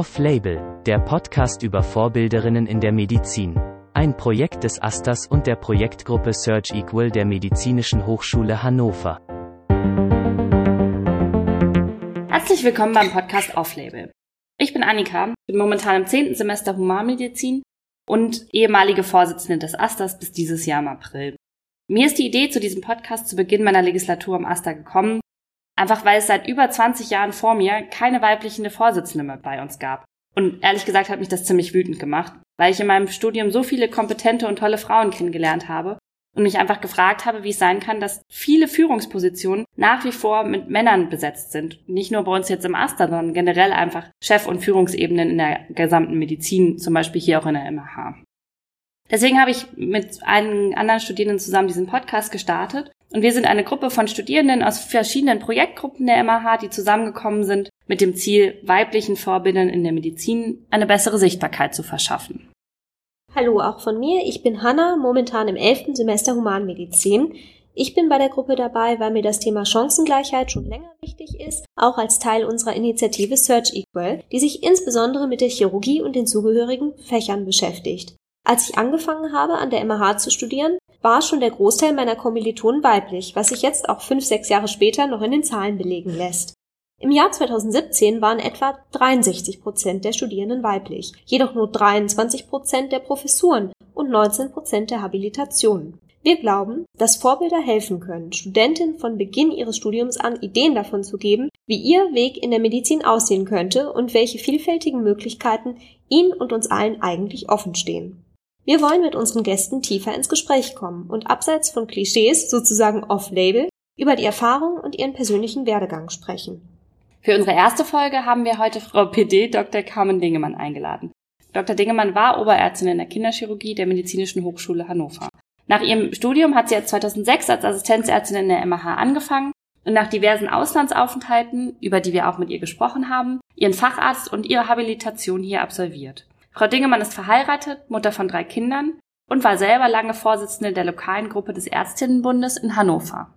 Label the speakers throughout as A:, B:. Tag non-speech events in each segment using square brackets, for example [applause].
A: Off-Label, der Podcast über Vorbilderinnen in der Medizin. Ein Projekt des Asters und der Projektgruppe Search Equal der Medizinischen Hochschule Hannover.
B: Herzlich willkommen beim Podcast Off-Label. Ich bin Annika, bin momentan im 10. Semester Humanmedizin und ehemalige Vorsitzende des Asters bis dieses Jahr im April. Mir ist die Idee zu diesem Podcast zu Beginn meiner Legislatur im Aster gekommen, Einfach weil es seit über 20 Jahren vor mir keine weibliche Vorsitzende mehr bei uns gab. Und ehrlich gesagt hat mich das ziemlich wütend gemacht, weil ich in meinem Studium so viele kompetente und tolle Frauen kennengelernt habe und mich einfach gefragt habe, wie es sein kann, dass viele Führungspositionen nach wie vor mit Männern besetzt sind. Nicht nur bei uns jetzt im Aster, sondern generell einfach Chef- und Führungsebenen in der gesamten Medizin, zum Beispiel hier auch in der MH. Deswegen habe ich mit einigen anderen Studierenden zusammen diesen Podcast gestartet und wir sind eine Gruppe von Studierenden aus verschiedenen Projektgruppen der MAH, die zusammengekommen sind mit dem Ziel, weiblichen Vorbildern in der Medizin eine bessere Sichtbarkeit zu verschaffen.
C: Hallo auch von mir. Ich bin Hanna, momentan im elften Semester Humanmedizin. Ich bin bei der Gruppe dabei, weil mir das Thema Chancengleichheit schon länger wichtig ist, auch als Teil unserer Initiative Search Equal, die sich insbesondere mit der Chirurgie und den zugehörigen Fächern beschäftigt. Als ich angefangen habe, an der MH zu studieren, war schon der Großteil meiner Kommilitonen weiblich, was sich jetzt auch fünf, sechs Jahre später noch in den Zahlen belegen lässt. Im Jahr 2017 waren etwa 63 Prozent der Studierenden weiblich, jedoch nur 23 Prozent der Professuren und 19 Prozent der Habilitationen. Wir glauben, dass Vorbilder helfen können, Studentinnen von Beginn ihres Studiums an Ideen davon zu geben, wie ihr Weg in der Medizin aussehen könnte und welche vielfältigen Möglichkeiten ihnen und uns allen eigentlich offen stehen. Wir wollen mit unseren Gästen tiefer ins Gespräch kommen und abseits von Klischees, sozusagen off-label, über die Erfahrung und ihren persönlichen Werdegang sprechen.
B: Für unsere erste Folge haben wir heute Frau PD Dr. Carmen Dingemann eingeladen. Dr. Dingemann war Oberärztin in der Kinderchirurgie der Medizinischen Hochschule Hannover. Nach ihrem Studium hat sie jetzt 2006 als Assistenzärztin in der MH angefangen und nach diversen Auslandsaufenthalten, über die wir auch mit ihr gesprochen haben, ihren Facharzt und ihre Habilitation hier absolviert. Frau Dingemann ist verheiratet, Mutter von drei Kindern und war selber lange Vorsitzende der lokalen Gruppe des Ärztinnenbundes in Hannover.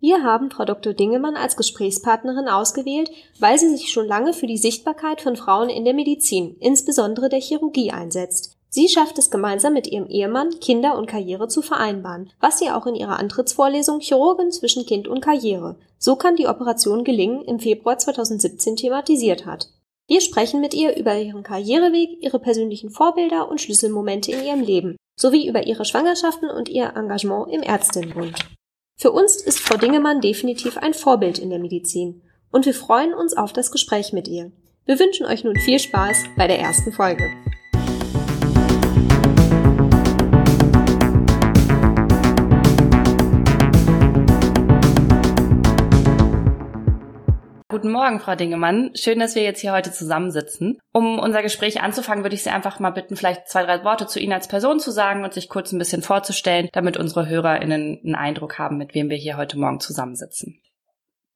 C: Wir haben Frau Dr. Dingemann als Gesprächspartnerin ausgewählt, weil sie sich schon lange für die Sichtbarkeit von Frauen in der Medizin, insbesondere der Chirurgie, einsetzt. Sie schafft es gemeinsam mit ihrem Ehemann, Kinder und Karriere zu vereinbaren, was sie auch in ihrer Antrittsvorlesung Chirurgin zwischen Kind und Karriere. So kann die Operation gelingen im Februar 2017 thematisiert hat. Wir sprechen mit ihr über ihren Karriereweg, ihre persönlichen Vorbilder und Schlüsselmomente in ihrem Leben, sowie über ihre Schwangerschaften und ihr Engagement im Ärztinnenbund. Für uns ist Frau Dingemann definitiv ein Vorbild in der Medizin und wir freuen uns auf das Gespräch mit ihr. Wir wünschen euch nun viel Spaß bei der ersten Folge.
B: Guten Morgen, Frau Dingemann. Schön, dass wir jetzt hier heute zusammensitzen. Um unser Gespräch anzufangen, würde ich Sie einfach mal bitten, vielleicht zwei, drei Worte zu Ihnen als Person zu sagen und sich kurz ein bisschen vorzustellen, damit unsere HörerInnen einen Eindruck haben, mit wem wir hier heute Morgen zusammensitzen.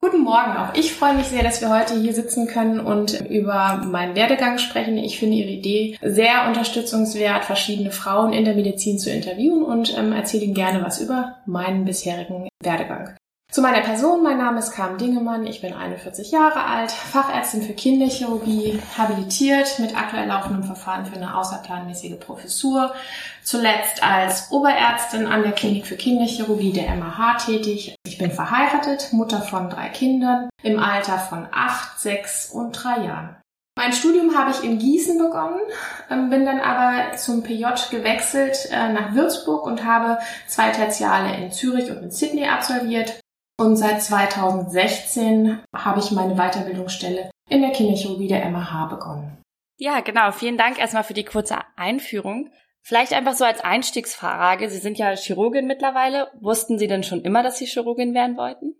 D: Guten Morgen, auch ich freue mich sehr, dass wir heute hier sitzen können und über meinen Werdegang sprechen. Ich finde Ihre Idee sehr unterstützungswert, verschiedene Frauen in der Medizin zu interviewen und ähm, erzähle Ihnen gerne was über meinen bisherigen Werdegang. Zu meiner Person, mein Name ist Carmen Dingemann, ich bin 41 Jahre alt, Fachärztin für Kinderchirurgie, habilitiert mit aktuell laufendem Verfahren für eine außerplanmäßige Professur, zuletzt als Oberärztin an der Klinik für Kinderchirurgie der MAH tätig. Ich bin verheiratet, Mutter von drei Kindern im Alter von acht, sechs und drei Jahren. Mein Studium habe ich in Gießen begonnen, ähm, bin dann aber zum PJ gewechselt äh, nach Würzburg und habe zwei Tertiale in Zürich und in Sydney absolviert und seit 2016 habe ich meine Weiterbildungsstelle in der Kinderchirurgie der MH begonnen.
B: Ja, genau. Vielen Dank erstmal für die kurze Einführung. Vielleicht einfach so als Einstiegsfrage. Sie sind ja Chirurgin mittlerweile. Wussten Sie denn schon immer, dass Sie Chirurgin werden wollten?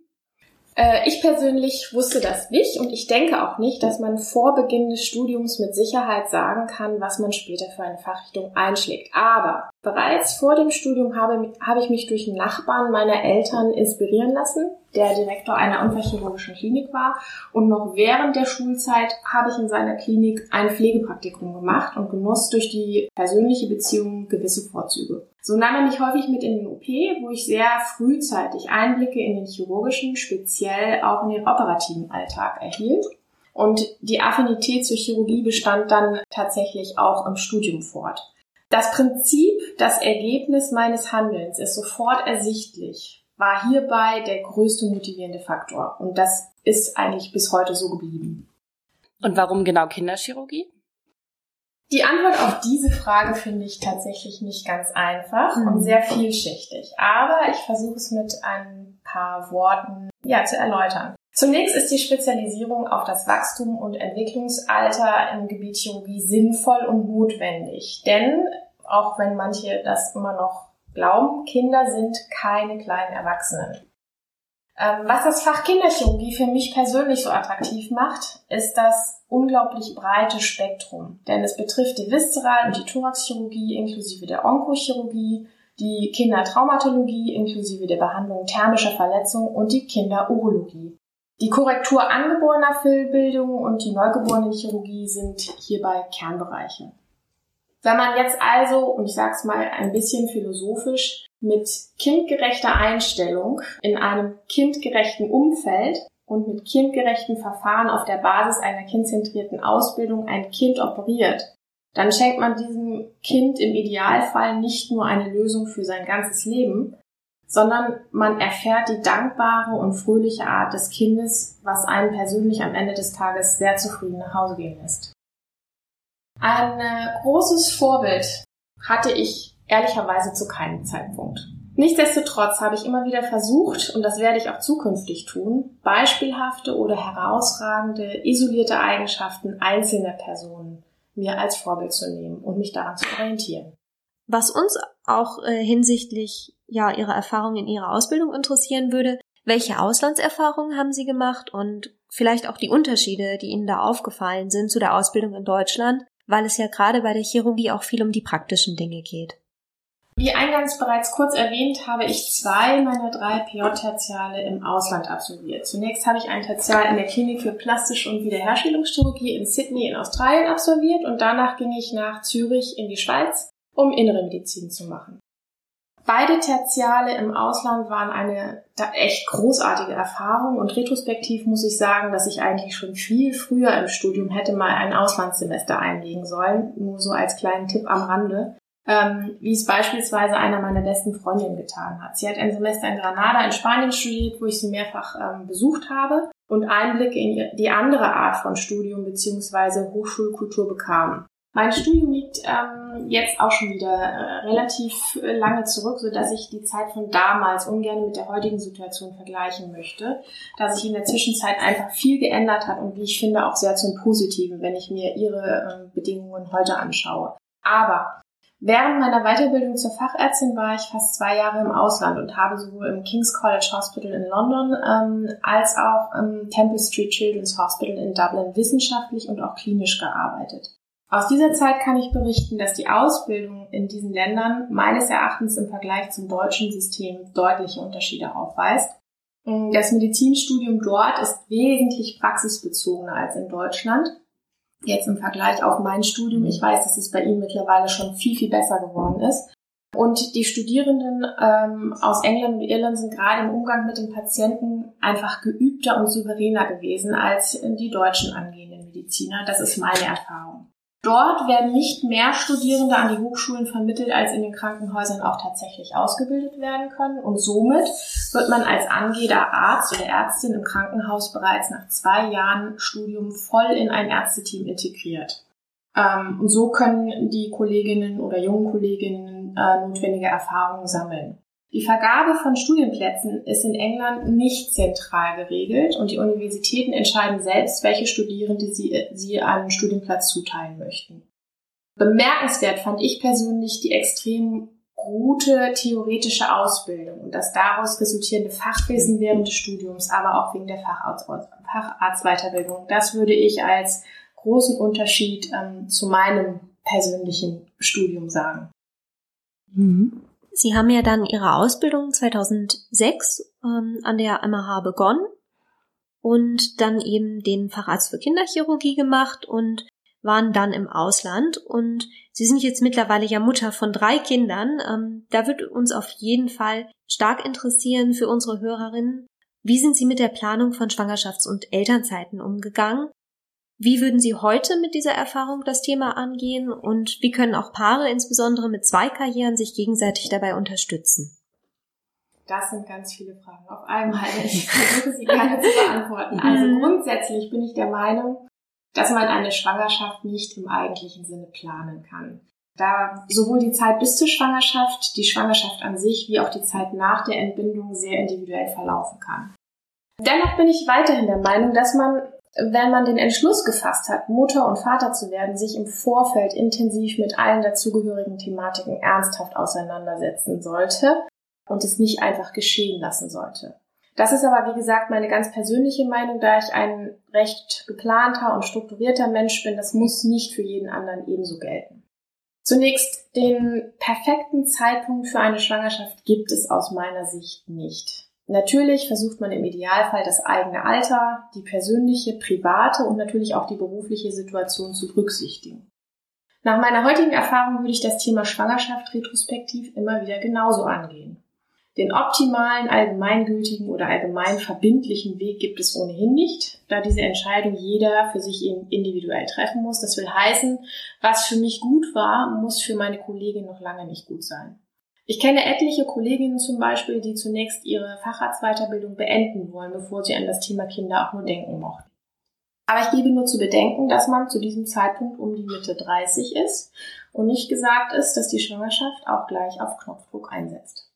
D: Äh, ich persönlich wusste das nicht und ich denke auch nicht, dass man vor Beginn des Studiums mit Sicherheit sagen kann, was man später für eine Fachrichtung einschlägt. Aber bereits vor dem Studium habe, habe ich mich durch einen Nachbarn meiner Eltern inspirieren lassen, der Direktor einer unfallchirurgischen Klinik war. Und noch während der Schulzeit habe ich in seiner Klinik ein Pflegepraktikum gemacht und genoss durch die persönliche Beziehung gewisse Vorzüge. So nahm er mich häufig mit in den OP, wo ich sehr frühzeitig Einblicke in den chirurgischen, speziell auch in den operativen Alltag erhielt. Und die Affinität zur Chirurgie bestand dann tatsächlich auch im Studium fort. Das Prinzip, das Ergebnis meines Handelns ist sofort ersichtlich, war hierbei der größte motivierende Faktor. Und das ist eigentlich bis heute so geblieben.
B: Und warum genau Kinderchirurgie?
D: Die Antwort auf diese Frage finde ich tatsächlich nicht ganz einfach mhm. und sehr vielschichtig. Aber ich versuche es mit ein paar Worten ja, zu erläutern. Zunächst ist die Spezialisierung auf das Wachstum und Entwicklungsalter im Gebiet Chirurgie sinnvoll und notwendig. Denn, auch wenn manche das immer noch glauben, Kinder sind keine kleinen Erwachsenen. Ähm, was das Fach Kinderchirurgie für mich persönlich so attraktiv macht, ist das unglaublich breite Spektrum. Denn es betrifft die Viszeral- und die Thoraxchirurgie inklusive der Onkochirurgie, die Kindertraumatologie inklusive der Behandlung thermischer Verletzungen und die Kinderurologie. Die Korrektur angeborener Fehlbildungen und die Neugeborenenchirurgie sind hierbei Kernbereiche. Wenn man jetzt also, und ich sage es mal ein bisschen philosophisch, mit kindgerechter Einstellung in einem kindgerechten Umfeld und mit kindgerechten Verfahren auf der Basis einer kindzentrierten Ausbildung ein Kind operiert, dann schenkt man diesem Kind im Idealfall nicht nur eine Lösung für sein ganzes Leben, sondern man erfährt die dankbare und fröhliche Art des Kindes, was einen persönlich am Ende des Tages sehr zufrieden nach Hause gehen lässt. Ein äh, großes Vorbild hatte ich ehrlicherweise zu keinem Zeitpunkt. Nichtsdestotrotz habe ich immer wieder versucht, und das werde ich auch zukünftig tun, beispielhafte oder herausragende, isolierte Eigenschaften einzelner Personen mir als Vorbild zu nehmen und mich daran zu orientieren.
C: Was uns auch äh, hinsichtlich ja ihrer Erfahrungen in ihrer Ausbildung interessieren würde, welche Auslandserfahrungen haben Sie gemacht und vielleicht auch die Unterschiede, die Ihnen da aufgefallen sind zu der Ausbildung in Deutschland, weil es ja gerade bei der Chirurgie auch viel um die praktischen Dinge geht.
D: Wie eingangs bereits kurz erwähnt, habe ich zwei meiner drei PJ-Tertiale im Ausland absolviert. Zunächst habe ich ein Tertial in der Klinik für Plastische und Wiederherstellungschirurgie in Sydney in Australien absolviert und danach ging ich nach Zürich in die Schweiz, um innere Medizin zu machen. Beide Tertiale im Ausland waren eine echt großartige Erfahrung und retrospektiv muss ich sagen, dass ich eigentlich schon viel früher im Studium hätte mal ein Auslandssemester einlegen sollen, nur so als kleinen Tipp am Rande, ähm, wie es beispielsweise einer meiner besten Freundinnen getan hat. Sie hat ein Semester in Granada in Spanien studiert, wo ich sie mehrfach ähm, besucht habe und Einblicke in die andere Art von Studium bzw. Hochschulkultur bekam. Mein Studium liegt ähm, jetzt auch schon wieder äh, relativ lange zurück, so dass ich die Zeit von damals ungern mit der heutigen Situation vergleichen möchte, da sich in der Zwischenzeit einfach viel geändert hat und wie ich finde auch sehr zum Positiven, wenn ich mir ihre äh, Bedingungen heute anschaue. Aber Während meiner Weiterbildung zur Fachärztin war ich fast zwei Jahre im Ausland und habe sowohl im King's College Hospital in London ähm, als auch im Temple Street Children's Hospital in Dublin wissenschaftlich und auch klinisch gearbeitet. Aus dieser Zeit kann ich berichten, dass die Ausbildung in diesen Ländern meines Erachtens im Vergleich zum deutschen System deutliche Unterschiede aufweist. Das Medizinstudium dort ist wesentlich praxisbezogener als in Deutschland. Jetzt im Vergleich auf mein Studium. Ich weiß, dass es bei Ihnen mittlerweile schon viel, viel besser geworden ist. Und die Studierenden ähm, aus England und Irland sind gerade im Umgang mit den Patienten einfach geübter und souveräner gewesen als die deutschen angehenden Mediziner. Das ist meine Erfahrung. Dort werden nicht mehr Studierende an die Hochschulen vermittelt, als in den Krankenhäusern auch tatsächlich ausgebildet werden können. Und somit wird man als angehender Arzt oder Ärztin im Krankenhaus bereits nach zwei Jahren Studium voll in ein Ärzteteam integriert. Ähm, und so können die Kolleginnen oder jungen Kolleginnen äh, notwendige Erfahrungen sammeln. Die Vergabe von Studienplätzen ist in England nicht zentral geregelt und die Universitäten entscheiden selbst, welche Studierende sie, sie einen Studienplatz zuteilen möchten. Bemerkenswert fand ich persönlich die extrem gute theoretische Ausbildung und das daraus resultierende Fachwissen während des Studiums, aber auch wegen der Facharzt, Facharztweiterbildung. Das würde ich als großen Unterschied ähm, zu meinem persönlichen Studium sagen.
C: Mhm. Sie haben ja dann Ihre Ausbildung 2006 ähm, an der MH begonnen und dann eben den Facharzt für Kinderchirurgie gemacht und waren dann im Ausland und Sie sind jetzt mittlerweile ja Mutter von drei Kindern. Ähm, da wird uns auf jeden Fall stark interessieren für unsere Hörerinnen. Wie sind Sie mit der Planung von Schwangerschafts- und Elternzeiten umgegangen? Wie würden Sie heute mit dieser Erfahrung das Thema angehen und wie können auch Paare insbesondere mit zwei Karrieren sich gegenseitig dabei unterstützen?
D: Das sind ganz viele Fragen auf einmal. Ich versuche sie gerne zu beantworten. Also mhm. grundsätzlich bin ich der Meinung, dass man eine Schwangerschaft nicht im eigentlichen Sinne planen kann. Da sowohl die Zeit bis zur Schwangerschaft, die Schwangerschaft an sich, wie auch die Zeit nach der Entbindung sehr individuell verlaufen kann. Dennoch bin ich weiterhin der Meinung, dass man wenn man den Entschluss gefasst hat, Mutter und Vater zu werden, sich im Vorfeld intensiv mit allen dazugehörigen Thematiken ernsthaft auseinandersetzen sollte und es nicht einfach geschehen lassen sollte. Das ist aber, wie gesagt, meine ganz persönliche Meinung, da ich ein recht geplanter und strukturierter Mensch bin. Das muss nicht für jeden anderen ebenso gelten. Zunächst, den perfekten Zeitpunkt für eine Schwangerschaft gibt es aus meiner Sicht nicht. Natürlich versucht man im Idealfall das eigene Alter, die persönliche, private und natürlich auch die berufliche Situation zu berücksichtigen. Nach meiner heutigen Erfahrung würde ich das Thema Schwangerschaft retrospektiv immer wieder genauso angehen. Den optimalen, allgemeingültigen oder allgemein verbindlichen Weg gibt es ohnehin nicht, da diese Entscheidung jeder für sich individuell treffen muss. Das will heißen, was für mich gut war, muss für meine Kollegin noch lange nicht gut sein. Ich kenne etliche Kolleginnen zum Beispiel, die zunächst ihre Facharztweiterbildung beenden wollen, bevor sie an das Thema Kinder auch nur denken mochten. Aber ich gebe nur zu bedenken, dass man zu diesem Zeitpunkt um die Mitte 30 ist und nicht gesagt ist, dass die Schwangerschaft auch gleich auf Knopfdruck einsetzt.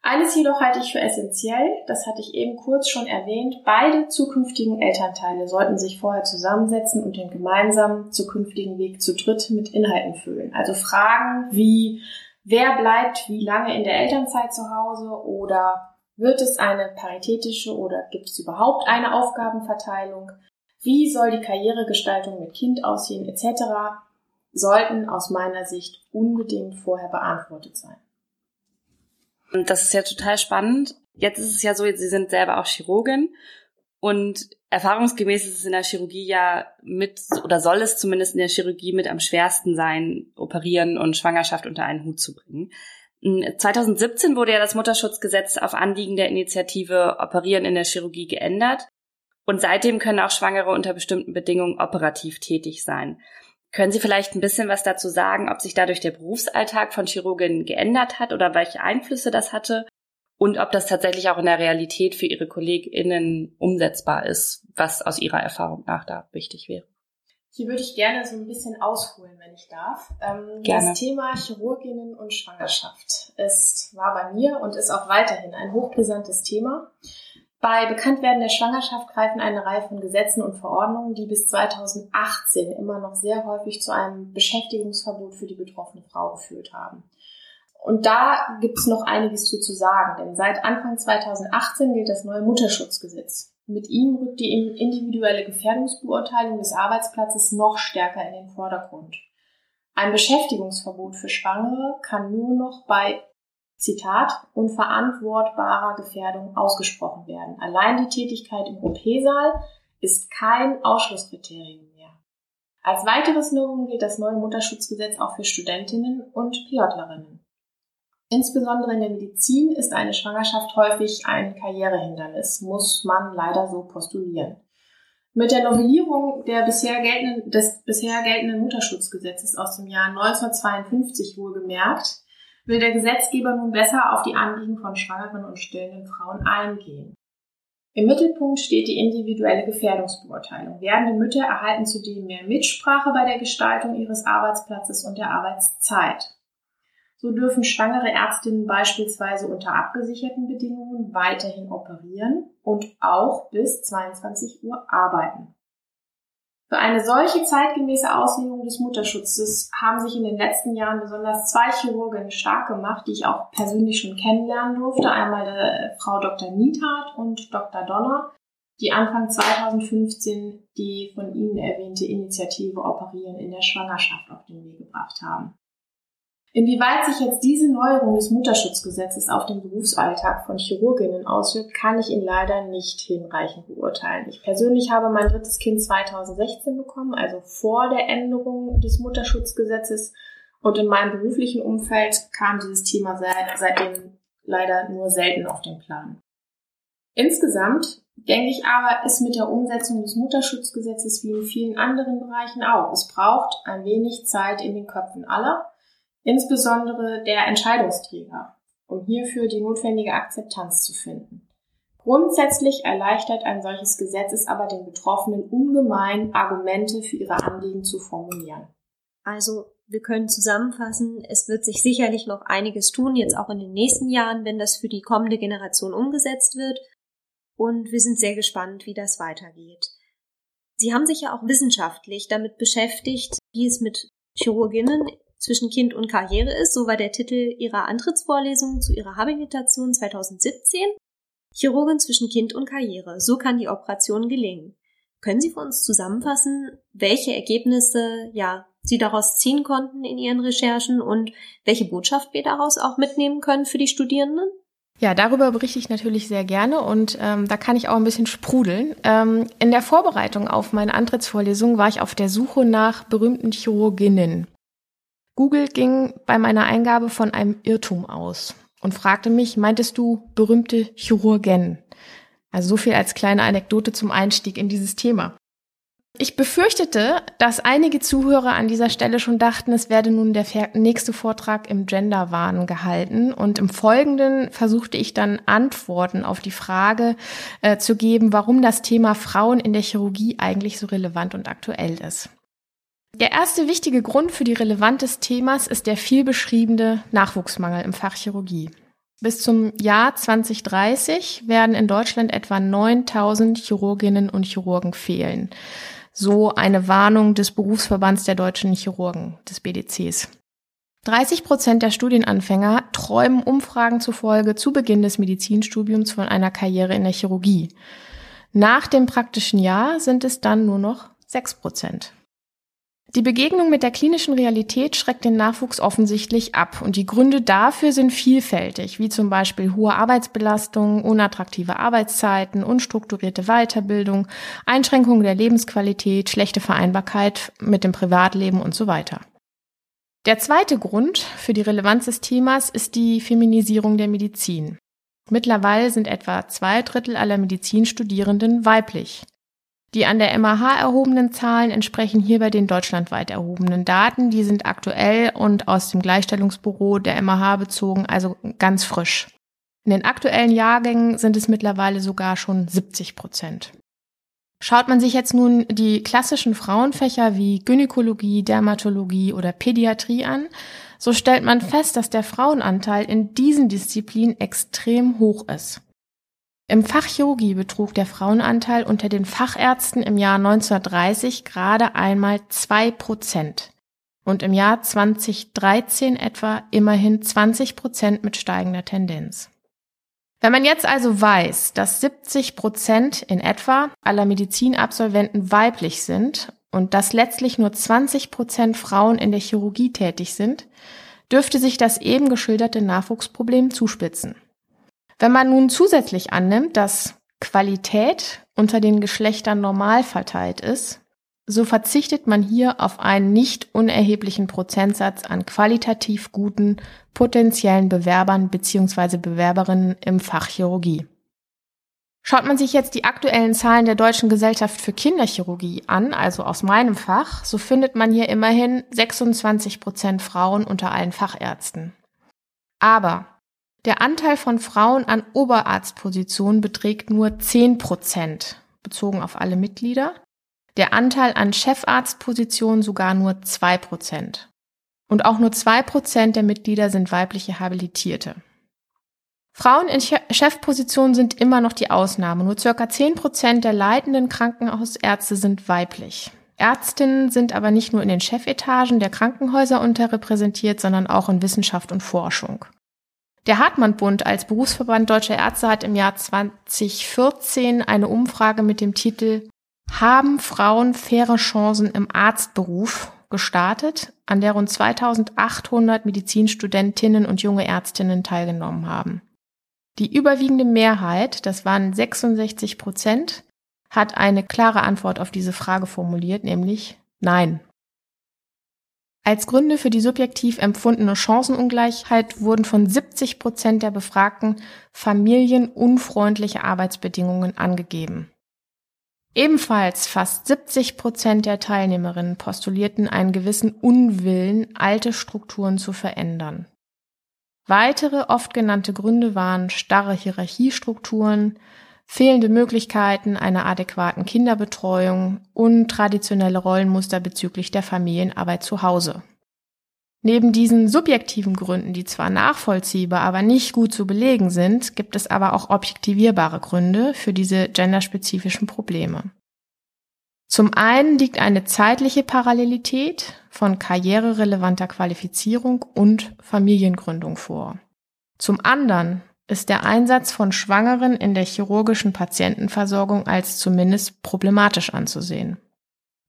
D: Eines jedoch halte ich für essentiell, das hatte ich eben kurz schon erwähnt, beide zukünftigen Elternteile sollten sich vorher zusammensetzen und den gemeinsamen zukünftigen Weg zu dritt mit Inhalten füllen. Also Fragen wie wer bleibt wie lange in der Elternzeit zu Hause oder wird es eine paritätische oder gibt es überhaupt eine Aufgabenverteilung? Wie soll die Karrieregestaltung mit Kind aussehen etc. sollten aus meiner Sicht unbedingt vorher beantwortet sein.
B: Das ist ja total spannend. Jetzt ist es ja so, Sie sind selber auch Chirurgin und erfahrungsgemäß ist es in der Chirurgie ja mit, oder soll es zumindest in der Chirurgie mit am schwersten sein, operieren und Schwangerschaft unter einen Hut zu bringen. 2017 hm, wurde ja das Mutterschutzgesetz auf Anliegen der Initiative Operieren in der Chirurgie geändert. Und seitdem können auch Schwangere unter bestimmten Bedingungen operativ tätig sein. Können Sie vielleicht ein bisschen was dazu sagen, ob sich dadurch der Berufsalltag von Chirurginnen geändert hat oder welche Einflüsse das hatte? Und ob das tatsächlich auch in der Realität für Ihre KollegInnen umsetzbar ist, was aus Ihrer Erfahrung nach da wichtig wäre.
D: Hier würde ich gerne so ein bisschen ausholen, wenn ich darf. Ähm, gerne. Das Thema Chirurginnen und Schwangerschaft ist, war bei mir und ist auch weiterhin ein hochbrisantes Thema. Bei Bekanntwerden der Schwangerschaft greifen eine Reihe von Gesetzen und Verordnungen, die bis 2018 immer noch sehr häufig zu einem Beschäftigungsverbot für die betroffene Frau geführt haben. Und da gibt es noch einiges zu, zu sagen, denn seit Anfang 2018 gilt das neue Mutterschutzgesetz. Mit ihm rückt die individuelle Gefährdungsbeurteilung des Arbeitsplatzes noch stärker in den Vordergrund. Ein Beschäftigungsverbot für Schwangere kann nur noch bei Zitat unverantwortbarer Gefährdung ausgesprochen werden. Allein die Tätigkeit im OP-Saal ist kein Ausschlusskriterium mehr. Als weiteres Novum gilt das neue Mutterschutzgesetz auch für Studentinnen und Pilotlerinnen. Insbesondere in der Medizin ist eine Schwangerschaft häufig ein Karrierehindernis, muss man leider so postulieren. Mit der Novellierung der bisher geltenden, des bisher geltenden Mutterschutzgesetzes aus dem Jahr 1952 wohlgemerkt, will der Gesetzgeber nun besser auf die Anliegen von schwangeren und stillenden Frauen eingehen. Im Mittelpunkt steht die individuelle Gefährdungsbeurteilung. Werdende Mütter erhalten zudem mehr Mitsprache bei der Gestaltung ihres Arbeitsplatzes und der Arbeitszeit. So dürfen schwangere Ärztinnen beispielsweise unter abgesicherten Bedingungen weiterhin operieren und auch bis 22 Uhr arbeiten. Für eine solche zeitgemäße Auslegung des Mutterschutzes haben sich in den letzten Jahren besonders zwei Chirurginnen stark gemacht, die ich auch persönlich schon kennenlernen durfte. Einmal der Frau Dr. Niethardt und Dr. Donner, die Anfang 2015 die von Ihnen erwähnte Initiative Operieren in der Schwangerschaft auf den Weg gebracht haben. Inwieweit sich jetzt diese Neuerung des Mutterschutzgesetzes auf den Berufsalltag von Chirurginnen auswirkt, kann ich Ihnen leider nicht hinreichend beurteilen. Ich persönlich habe mein drittes Kind 2016 bekommen, also vor der Änderung des Mutterschutzgesetzes. Und in meinem beruflichen Umfeld kam dieses Thema seit, seitdem leider nur selten auf den Plan.
E: Insgesamt denke ich aber, ist mit der Umsetzung des Mutterschutzgesetzes wie in vielen anderen Bereichen auch. Es braucht ein wenig Zeit in den Köpfen aller, insbesondere der Entscheidungsträger, um hierfür die notwendige Akzeptanz zu finden. Grundsätzlich erleichtert ein solches Gesetz es aber den Betroffenen ungemein, Argumente für ihre Anliegen zu formulieren.
C: Also wir können zusammenfassen, es wird sich sicherlich noch einiges tun, jetzt auch in den nächsten Jahren, wenn das für die kommende Generation umgesetzt wird und wir sind sehr gespannt, wie das weitergeht. Sie haben sich ja auch wissenschaftlich damit beschäftigt, wie es mit Chirurginnen zwischen Kind und Karriere ist. So war der Titel Ihrer Antrittsvorlesung zu Ihrer Habilitation 2017. Chirurgin zwischen Kind und Karriere. So kann die Operation gelingen. Können Sie für uns zusammenfassen, welche Ergebnisse, ja, Sie daraus ziehen konnten in Ihren Recherchen und welche Botschaft wir daraus auch mitnehmen können für die Studierenden?
D: Ja, darüber berichte ich natürlich sehr gerne und ähm, da kann ich auch ein bisschen sprudeln. Ähm, in der Vorbereitung auf meine Antrittsvorlesung war ich auf der Suche nach berühmten Chirurginnen. Google ging bei meiner Eingabe von einem Irrtum aus und fragte mich, meintest du berühmte Chirurgen? Also so viel als kleine Anekdote zum Einstieg in dieses Thema. Ich befürchtete, dass einige Zuhörer an dieser Stelle schon dachten, es werde nun der nächste Vortrag im Genderwahn gehalten. Und im Folgenden versuchte ich dann Antworten auf die Frage äh, zu geben, warum das Thema Frauen in der Chirurgie eigentlich so relevant und aktuell ist. Der erste wichtige Grund für die Relevanz des Themas ist der viel beschriebene Nachwuchsmangel im Fach Chirurgie. Bis zum Jahr 2030 werden in Deutschland etwa 9000 Chirurginnen und Chirurgen fehlen so eine Warnung des Berufsverbands der deutschen Chirurgen, des BDCs. 30 Prozent der Studienanfänger träumen Umfragen zufolge zu Beginn des Medizinstudiums von einer Karriere in der Chirurgie. Nach dem praktischen Jahr sind es dann nur noch 6 Prozent. Die Begegnung mit der klinischen Realität schreckt den Nachwuchs offensichtlich ab und die Gründe dafür sind vielfältig, wie zum Beispiel hohe Arbeitsbelastung, unattraktive Arbeitszeiten, unstrukturierte Weiterbildung, Einschränkungen der Lebensqualität, schlechte Vereinbarkeit mit dem Privatleben und so weiter. Der zweite Grund für die Relevanz des Themas ist die Feminisierung der Medizin. Mittlerweile sind etwa zwei Drittel aller Medizinstudierenden weiblich. Die an der MAH erhobenen Zahlen entsprechen hierbei den deutschlandweit erhobenen Daten. Die sind aktuell und aus dem Gleichstellungsbüro der MAH bezogen, also ganz frisch. In den aktuellen Jahrgängen sind es mittlerweile sogar schon 70 Prozent. Schaut man sich jetzt nun die klassischen Frauenfächer wie Gynäkologie, Dermatologie oder Pädiatrie an, so stellt man fest, dass der Frauenanteil in diesen Disziplinen extrem hoch ist. Im Fach Chirurgie betrug der Frauenanteil unter den Fachärzten im Jahr 1930 gerade einmal zwei Prozent und im Jahr 2013 etwa immerhin 20 Prozent mit steigender Tendenz. Wenn man jetzt also weiß, dass 70 Prozent in etwa aller Medizinabsolventen weiblich sind und dass letztlich nur 20 Prozent Frauen in der Chirurgie tätig sind, dürfte sich das eben geschilderte Nachwuchsproblem zuspitzen. Wenn man nun zusätzlich annimmt, dass Qualität unter den Geschlechtern normal verteilt ist, so verzichtet man hier auf einen nicht unerheblichen Prozentsatz an qualitativ guten potenziellen Bewerbern bzw. Bewerberinnen im Fach Chirurgie. Schaut man sich jetzt die aktuellen Zahlen der Deutschen Gesellschaft für Kinderchirurgie an, also aus meinem Fach, so findet man hier immerhin 26 Prozent Frauen unter allen Fachärzten. Aber der Anteil von Frauen an Oberarztpositionen beträgt nur 10 Prozent, bezogen auf alle Mitglieder. Der Anteil an Chefarztpositionen sogar nur 2 Prozent. Und auch nur 2 Prozent der Mitglieder sind weibliche Habilitierte. Frauen in Chefpositionen sind immer noch die Ausnahme. Nur circa 10 Prozent der leitenden Krankenhausärzte sind weiblich. Ärztinnen sind aber nicht nur in den Chefetagen der Krankenhäuser unterrepräsentiert, sondern auch in Wissenschaft und Forschung. Der Hartmann-Bund als Berufsverband Deutscher Ärzte hat im Jahr 2014 eine Umfrage mit dem Titel Haben Frauen faire Chancen im Arztberuf gestartet, an der rund 2800 Medizinstudentinnen und junge Ärztinnen teilgenommen haben. Die überwiegende Mehrheit, das waren 66 Prozent, hat eine klare Antwort auf diese Frage formuliert, nämlich Nein. Als Gründe für die subjektiv empfundene Chancenungleichheit wurden von 70 Prozent der Befragten familienunfreundliche Arbeitsbedingungen angegeben. Ebenfalls fast 70 Prozent der Teilnehmerinnen postulierten einen gewissen Unwillen, alte Strukturen zu verändern. Weitere oft genannte Gründe waren starre Hierarchiestrukturen, fehlende Möglichkeiten einer adäquaten Kinderbetreuung und traditionelle Rollenmuster bezüglich der Familienarbeit zu Hause. Neben diesen subjektiven Gründen, die zwar nachvollziehbar, aber nicht gut zu belegen sind, gibt es aber auch objektivierbare Gründe für diese genderspezifischen Probleme. Zum einen liegt eine zeitliche Parallelität von karriererelevanter Qualifizierung und Familiengründung vor. Zum anderen ist der Einsatz von Schwangeren in der chirurgischen Patientenversorgung als zumindest problematisch anzusehen.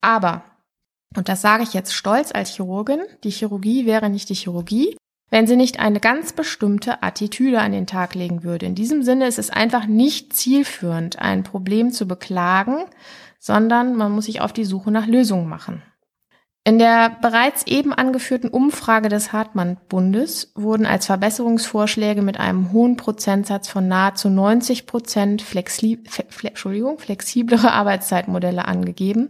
D: Aber, und das sage ich jetzt stolz als Chirurgin, die Chirurgie wäre nicht die Chirurgie, wenn sie nicht eine ganz bestimmte Attitüde an den Tag legen würde. In diesem Sinne ist es einfach nicht zielführend, ein Problem zu beklagen, sondern man muss sich auf die Suche nach Lösungen machen. In der bereits eben angeführten Umfrage des Hartmann-Bundes wurden als Verbesserungsvorschläge mit einem hohen Prozentsatz von nahezu 90 Prozent flexi flexiblere Arbeitszeitmodelle angegeben,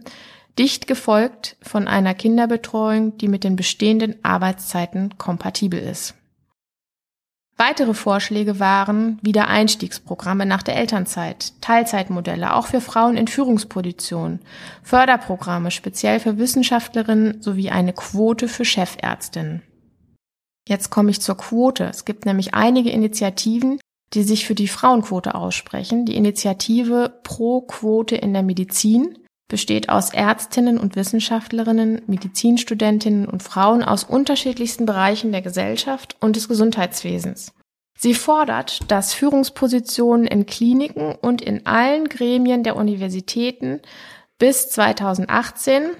D: dicht gefolgt von einer Kinderbetreuung, die mit den bestehenden Arbeitszeiten kompatibel ist. Weitere Vorschläge waren Wiedereinstiegsprogramme nach der Elternzeit, Teilzeitmodelle, auch für Frauen in Führungspositionen, Förderprogramme speziell für Wissenschaftlerinnen sowie eine Quote für Chefärztinnen. Jetzt komme ich zur Quote. Es gibt nämlich einige Initiativen, die sich für die Frauenquote aussprechen. Die Initiative Pro Quote in der Medizin besteht aus Ärztinnen und Wissenschaftlerinnen, Medizinstudentinnen und Frauen aus unterschiedlichsten Bereichen der Gesellschaft und des Gesundheitswesens. Sie fordert, dass Führungspositionen in Kliniken und in allen Gremien der Universitäten bis 2018,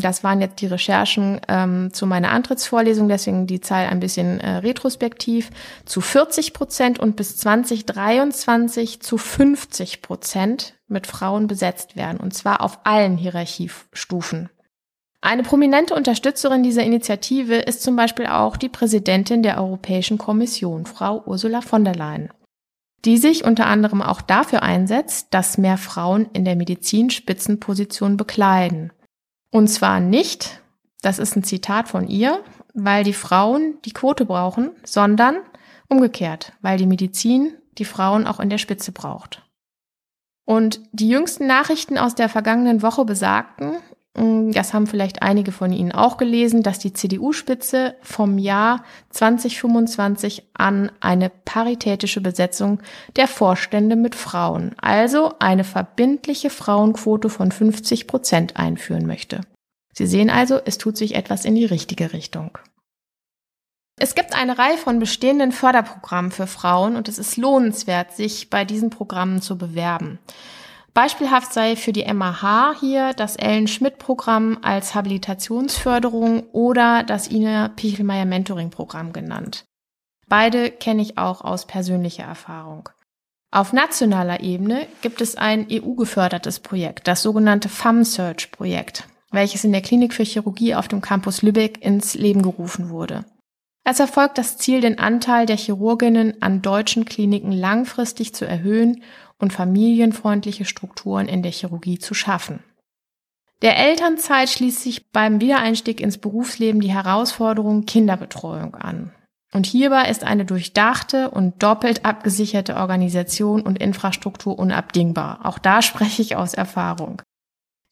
D: das waren jetzt die Recherchen ähm, zu meiner Antrittsvorlesung, deswegen die Zahl ein bisschen äh, retrospektiv, zu 40 Prozent und bis 2023 zu 50 Prozent mit Frauen besetzt werden, und zwar auf allen Hierarchiestufen. Eine prominente Unterstützerin dieser Initiative ist zum Beispiel auch die Präsidentin der Europäischen Kommission, Frau Ursula von der Leyen die sich unter anderem auch dafür einsetzt, dass mehr Frauen in der Medizin Spitzenpositionen bekleiden. Und zwar nicht, das ist ein Zitat von ihr, weil die Frauen die Quote brauchen, sondern umgekehrt, weil die Medizin die Frauen auch in der Spitze braucht. Und die jüngsten Nachrichten aus der vergangenen Woche besagten, das haben vielleicht einige von Ihnen auch gelesen, dass die CDU-Spitze vom Jahr 2025 an eine paritätische Besetzung der Vorstände mit Frauen, also eine verbindliche Frauenquote von 50 Prozent einführen möchte. Sie sehen also, es tut sich etwas in die richtige Richtung. Es gibt eine Reihe von bestehenden Förderprogrammen für Frauen und es ist lohnenswert, sich bei diesen Programmen zu bewerben. Beispielhaft sei für die MAH hier das Ellen-Schmidt-Programm als Habilitationsförderung oder das Ina Pichelmeier Mentoring-Programm genannt. Beide kenne ich auch aus persönlicher Erfahrung. Auf nationaler Ebene gibt es ein EU-gefördertes Projekt, das sogenannte FAM-Search-Projekt, welches in der Klinik für Chirurgie auf dem Campus Lübeck ins Leben gerufen wurde. Es erfolgt das Ziel, den Anteil der Chirurginnen an deutschen Kliniken langfristig zu erhöhen und familienfreundliche Strukturen in der Chirurgie zu schaffen. Der Elternzeit schließt sich beim Wiedereinstieg ins Berufsleben die Herausforderung Kinderbetreuung an. Und hierbei ist eine durchdachte und doppelt abgesicherte Organisation und Infrastruktur unabdingbar. Auch da spreche ich aus Erfahrung.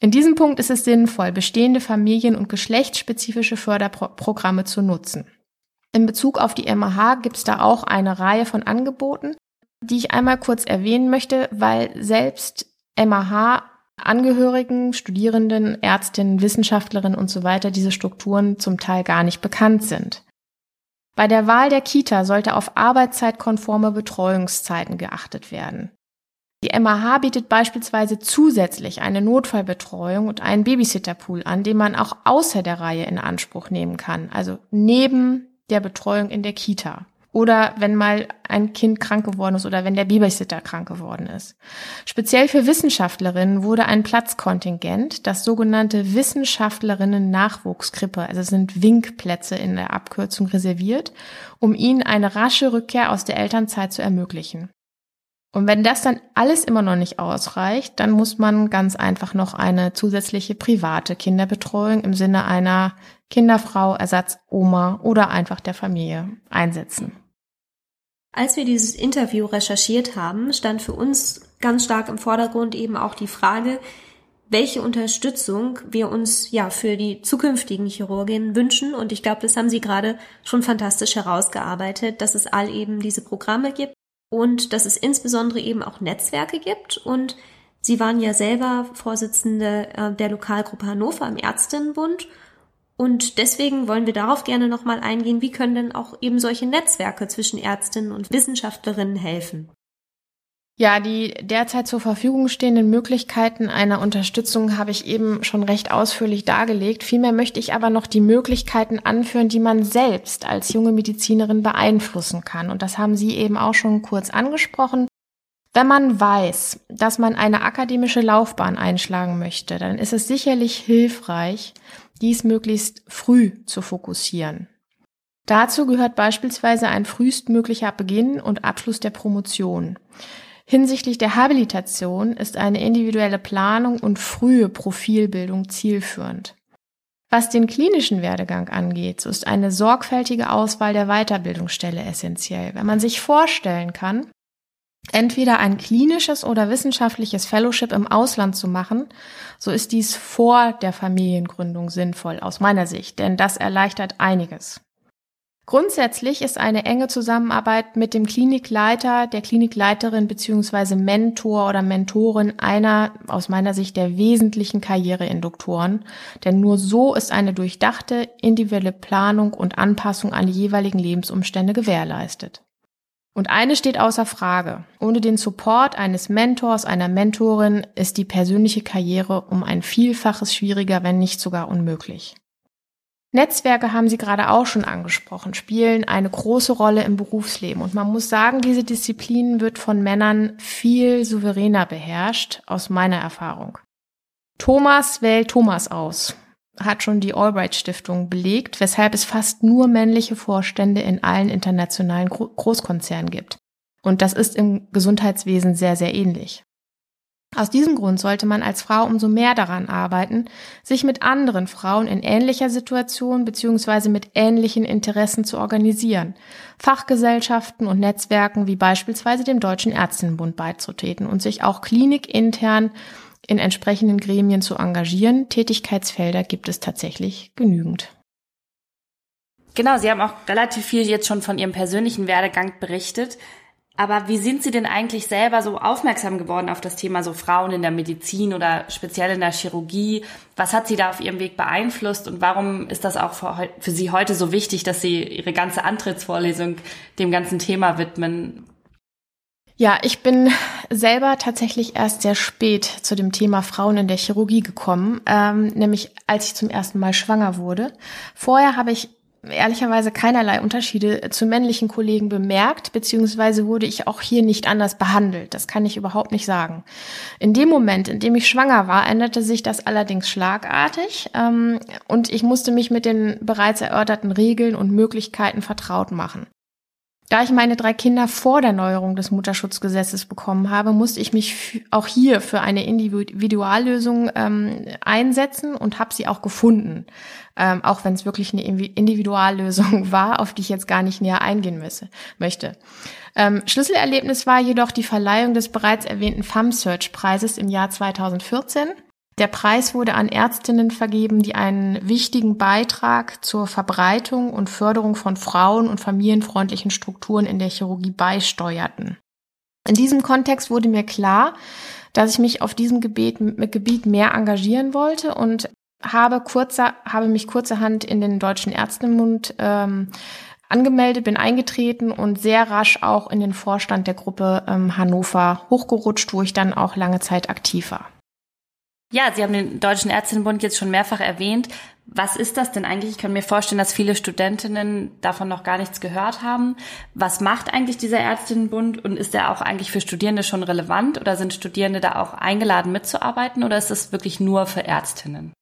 D: In diesem Punkt ist es sinnvoll, bestehende familien- und geschlechtsspezifische Förderprogramme zu nutzen. In Bezug auf die MAH gibt es da auch eine Reihe von Angeboten, die ich einmal kurz erwähnen möchte, weil selbst MAH Angehörigen, Studierenden, Ärztinnen, Wissenschaftlerinnen und so weiter diese Strukturen zum Teil gar nicht bekannt sind. Bei der Wahl der Kita sollte auf arbeitszeitkonforme Betreuungszeiten geachtet werden. Die MAH bietet beispielsweise zusätzlich eine Notfallbetreuung und einen Babysitterpool an, den man auch außer der Reihe in Anspruch nehmen kann, also neben der Betreuung in der Kita. Oder wenn mal ein Kind krank geworden ist oder wenn der Babysitter krank geworden ist. Speziell für Wissenschaftlerinnen wurde ein Platzkontingent, das sogenannte Wissenschaftlerinnen-Nachwuchskrippe, also es sind Winkplätze in der Abkürzung reserviert, um ihnen eine rasche Rückkehr aus der Elternzeit zu ermöglichen. Und wenn das dann alles immer noch nicht ausreicht, dann muss man ganz einfach noch eine zusätzliche private Kinderbetreuung im Sinne einer Kinderfrau, Ersatzoma oder einfach der Familie einsetzen.
C: Als wir dieses Interview recherchiert haben, stand für uns ganz stark im Vordergrund eben auch die Frage, welche Unterstützung wir uns ja für die zukünftigen Chirurginnen wünschen. Und ich glaube, das haben Sie gerade schon fantastisch herausgearbeitet, dass es all eben diese Programme gibt und dass es insbesondere eben auch Netzwerke gibt. Und Sie waren ja selber Vorsitzende äh, der Lokalgruppe Hannover im Ärztinnenbund und deswegen wollen wir darauf gerne nochmal eingehen, wie können denn auch eben solche Netzwerke zwischen Ärztinnen und Wissenschaftlerinnen helfen?
D: Ja, die derzeit zur Verfügung stehenden Möglichkeiten einer Unterstützung habe ich eben schon recht ausführlich dargelegt. Vielmehr möchte ich aber noch die Möglichkeiten anführen, die man selbst als junge Medizinerin beeinflussen kann. Und das haben Sie eben auch schon kurz angesprochen. Wenn man weiß, dass man eine akademische Laufbahn einschlagen möchte, dann ist es sicherlich hilfreich, dies möglichst früh zu fokussieren. Dazu gehört beispielsweise ein frühestmöglicher Beginn und Abschluss der Promotion. Hinsichtlich der Habilitation ist eine individuelle Planung und frühe Profilbildung zielführend. Was den klinischen Werdegang angeht, so ist eine sorgfältige Auswahl der Weiterbildungsstelle essentiell. Wenn man sich vorstellen kann, entweder ein klinisches oder wissenschaftliches Fellowship im Ausland zu machen, so ist dies vor der Familiengründung sinnvoll aus meiner Sicht, denn das erleichtert einiges. Grundsätzlich ist eine enge Zusammenarbeit mit dem Klinikleiter, der Klinikleiterin beziehungsweise Mentor oder Mentorin einer aus meiner Sicht der wesentlichen Karriereinduktoren, denn nur so ist eine durchdachte individuelle Planung und Anpassung an die jeweiligen Lebensumstände gewährleistet. Und eine steht außer Frage. Ohne den Support eines Mentors, einer Mentorin ist die persönliche Karriere um ein Vielfaches schwieriger, wenn nicht sogar unmöglich. Netzwerke haben Sie gerade auch schon angesprochen, spielen eine große Rolle im Berufsleben. Und man muss sagen, diese Disziplin wird von Männern viel souveräner beherrscht, aus meiner Erfahrung. Thomas wählt Thomas aus hat schon die Albright Stiftung belegt, weshalb es fast nur männliche Vorstände in allen internationalen Großkonzernen gibt. Und das ist im Gesundheitswesen sehr, sehr ähnlich. Aus diesem Grund sollte man als Frau umso mehr daran arbeiten, sich mit anderen Frauen in ähnlicher Situation bzw. mit ähnlichen Interessen zu organisieren, Fachgesellschaften und Netzwerken wie beispielsweise dem Deutschen Ärztinnenbund beizutreten und sich auch klinikintern in entsprechenden Gremien zu engagieren. Tätigkeitsfelder gibt es tatsächlich genügend.
B: Genau, Sie haben auch relativ viel jetzt schon von Ihrem persönlichen Werdegang berichtet. Aber wie sind Sie denn eigentlich selber so aufmerksam geworden auf das Thema so Frauen in der Medizin oder speziell in der Chirurgie? Was hat Sie da auf Ihrem Weg beeinflusst und warum ist das auch für, für Sie heute so wichtig, dass Sie Ihre ganze Antrittsvorlesung dem ganzen Thema widmen?
D: Ja, ich bin selber tatsächlich erst sehr spät zu dem Thema Frauen in der Chirurgie gekommen, ähm, nämlich als ich zum ersten Mal schwanger wurde. Vorher habe ich ehrlicherweise keinerlei Unterschiede zu männlichen Kollegen bemerkt, beziehungsweise wurde ich auch hier nicht anders behandelt. Das kann ich überhaupt nicht sagen. In dem Moment, in dem ich schwanger war, änderte sich das allerdings schlagartig ähm, und ich musste mich mit den bereits erörterten Regeln und Möglichkeiten vertraut machen. Da ich meine drei Kinder vor der Neuerung des Mutterschutzgesetzes bekommen habe, musste ich mich auch hier für eine Individuallösung ähm, einsetzen und habe sie auch gefunden. Ähm, auch wenn es wirklich eine Individuallösung [laughs] war, auf die ich jetzt gar nicht näher eingehen müsse, möchte. Ähm, Schlüsselerlebnis war jedoch die Verleihung des bereits erwähnten FAM-Search-Preises im Jahr 2014. Der Preis wurde an Ärztinnen vergeben, die einen wichtigen Beitrag zur Verbreitung und Förderung von Frauen- und familienfreundlichen Strukturen in der Chirurgie beisteuerten. In diesem Kontext wurde mir klar, dass ich mich auf diesem Gebiet, Gebiet mehr engagieren wollte und habe, kurzer, habe mich kurzerhand in den Deutschen Ärztenbund ähm, angemeldet, bin eingetreten und sehr rasch auch in den Vorstand der Gruppe ähm, Hannover hochgerutscht, wo ich dann auch lange Zeit aktiv war.
B: Ja, Sie haben den Deutschen Ärztinnenbund jetzt schon mehrfach erwähnt. Was ist das denn eigentlich? Ich kann mir vorstellen, dass viele Studentinnen davon noch gar nichts gehört haben. Was macht eigentlich dieser Ärztinnenbund und ist der auch eigentlich für Studierende schon relevant oder sind Studierende da auch eingeladen mitzuarbeiten oder ist das wirklich nur für Ärztinnen?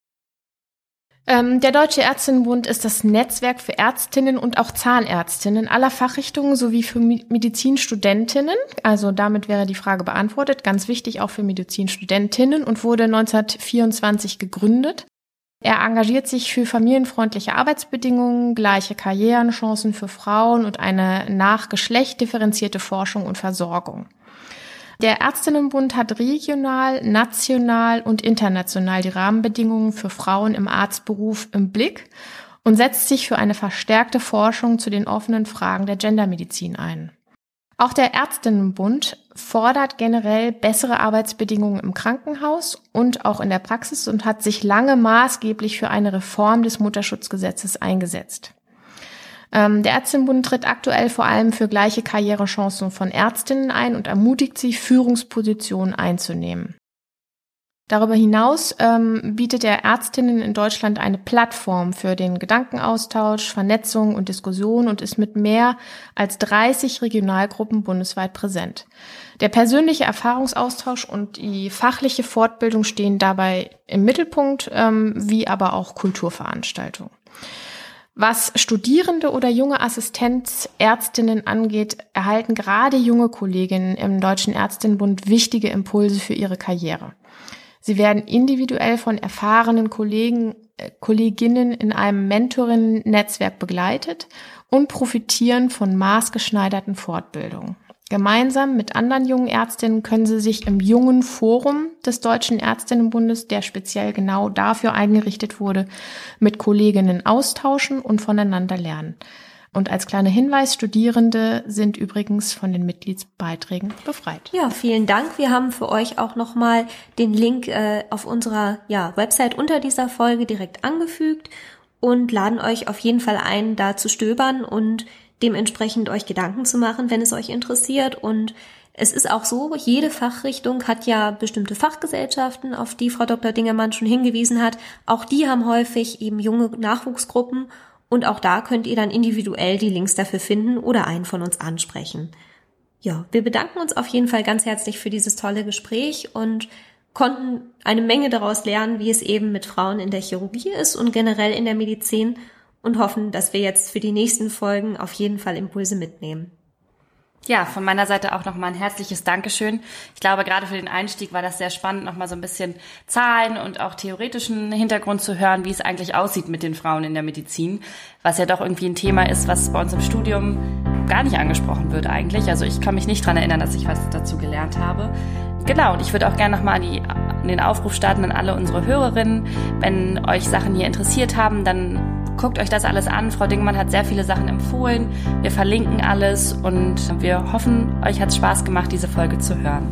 D: Ähm, der Deutsche Ärztinnenbund ist das Netzwerk für Ärztinnen und auch Zahnärztinnen aller Fachrichtungen sowie für Medizinstudentinnen. Also damit wäre die Frage beantwortet. Ganz wichtig auch für Medizinstudentinnen und wurde 1924 gegründet. Er engagiert sich für familienfreundliche Arbeitsbedingungen, gleiche Karrierenchancen für Frauen und eine nach Geschlecht differenzierte Forschung und Versorgung. Der Ärztinnenbund hat regional, national und international die Rahmenbedingungen für Frauen im Arztberuf im Blick und setzt sich für eine verstärkte Forschung zu den offenen Fragen der Gendermedizin ein. Auch der Ärztinnenbund fordert generell bessere Arbeitsbedingungen im Krankenhaus und auch in der Praxis und hat sich lange maßgeblich für eine Reform des Mutterschutzgesetzes eingesetzt. Ähm, der Ärztinnenbund tritt aktuell vor allem für gleiche Karrierechancen von Ärztinnen ein und ermutigt sie, Führungspositionen einzunehmen. Darüber hinaus ähm, bietet er Ärztinnen in Deutschland eine Plattform für den Gedankenaustausch, Vernetzung und Diskussion und ist mit mehr als 30 Regionalgruppen bundesweit präsent. Der persönliche Erfahrungsaustausch und die fachliche Fortbildung stehen dabei im Mittelpunkt, ähm, wie aber auch Kulturveranstaltungen. Was Studierende oder junge Assistenzärztinnen angeht, erhalten gerade junge Kolleginnen im Deutschen Ärztinnenbund wichtige Impulse für ihre Karriere. Sie werden individuell von erfahrenen Kollegen, äh, Kolleginnen in einem Mentorinnen-Netzwerk begleitet und profitieren von maßgeschneiderten Fortbildungen. Gemeinsam mit anderen jungen Ärztinnen können sie sich im jungen Forum des Deutschen Ärztinnenbundes, der speziell genau dafür eingerichtet wurde, mit Kolleginnen austauschen und voneinander lernen. Und als kleiner Hinweis, Studierende sind übrigens von den Mitgliedsbeiträgen befreit.
C: Ja, vielen Dank. Wir haben für euch auch nochmal den Link äh, auf unserer ja, Website unter dieser Folge direkt angefügt und laden euch auf jeden Fall ein, da zu stöbern und dementsprechend euch Gedanken zu machen, wenn es euch interessiert. Und es ist auch so, jede Fachrichtung hat ja bestimmte Fachgesellschaften, auf die Frau Dr. Dingermann schon hingewiesen hat. Auch die haben häufig eben junge Nachwuchsgruppen und auch da könnt ihr dann individuell die Links dafür finden oder einen von uns ansprechen. Ja, wir bedanken uns auf jeden Fall ganz herzlich für dieses tolle Gespräch und konnten eine Menge daraus lernen, wie es eben mit Frauen in der Chirurgie ist und generell in der Medizin und hoffen, dass wir jetzt für die nächsten Folgen auf jeden Fall Impulse mitnehmen.
B: Ja, von meiner Seite auch nochmal ein herzliches Dankeschön. Ich glaube, gerade für den Einstieg war das sehr spannend, nochmal so ein bisschen Zahlen und auch theoretischen Hintergrund zu hören, wie es eigentlich aussieht mit den Frauen in der Medizin, was ja doch irgendwie ein Thema ist, was bei uns im Studium gar nicht angesprochen wird eigentlich. Also ich kann mich nicht dran erinnern, dass ich was dazu gelernt habe. Genau, und ich würde auch gerne nochmal an den Aufruf starten an alle unsere Hörerinnen. Wenn euch Sachen hier interessiert haben, dann Guckt euch das alles an. Frau Dingmann hat sehr viele Sachen empfohlen. Wir verlinken alles und wir hoffen, euch hat es Spaß gemacht, diese Folge zu hören.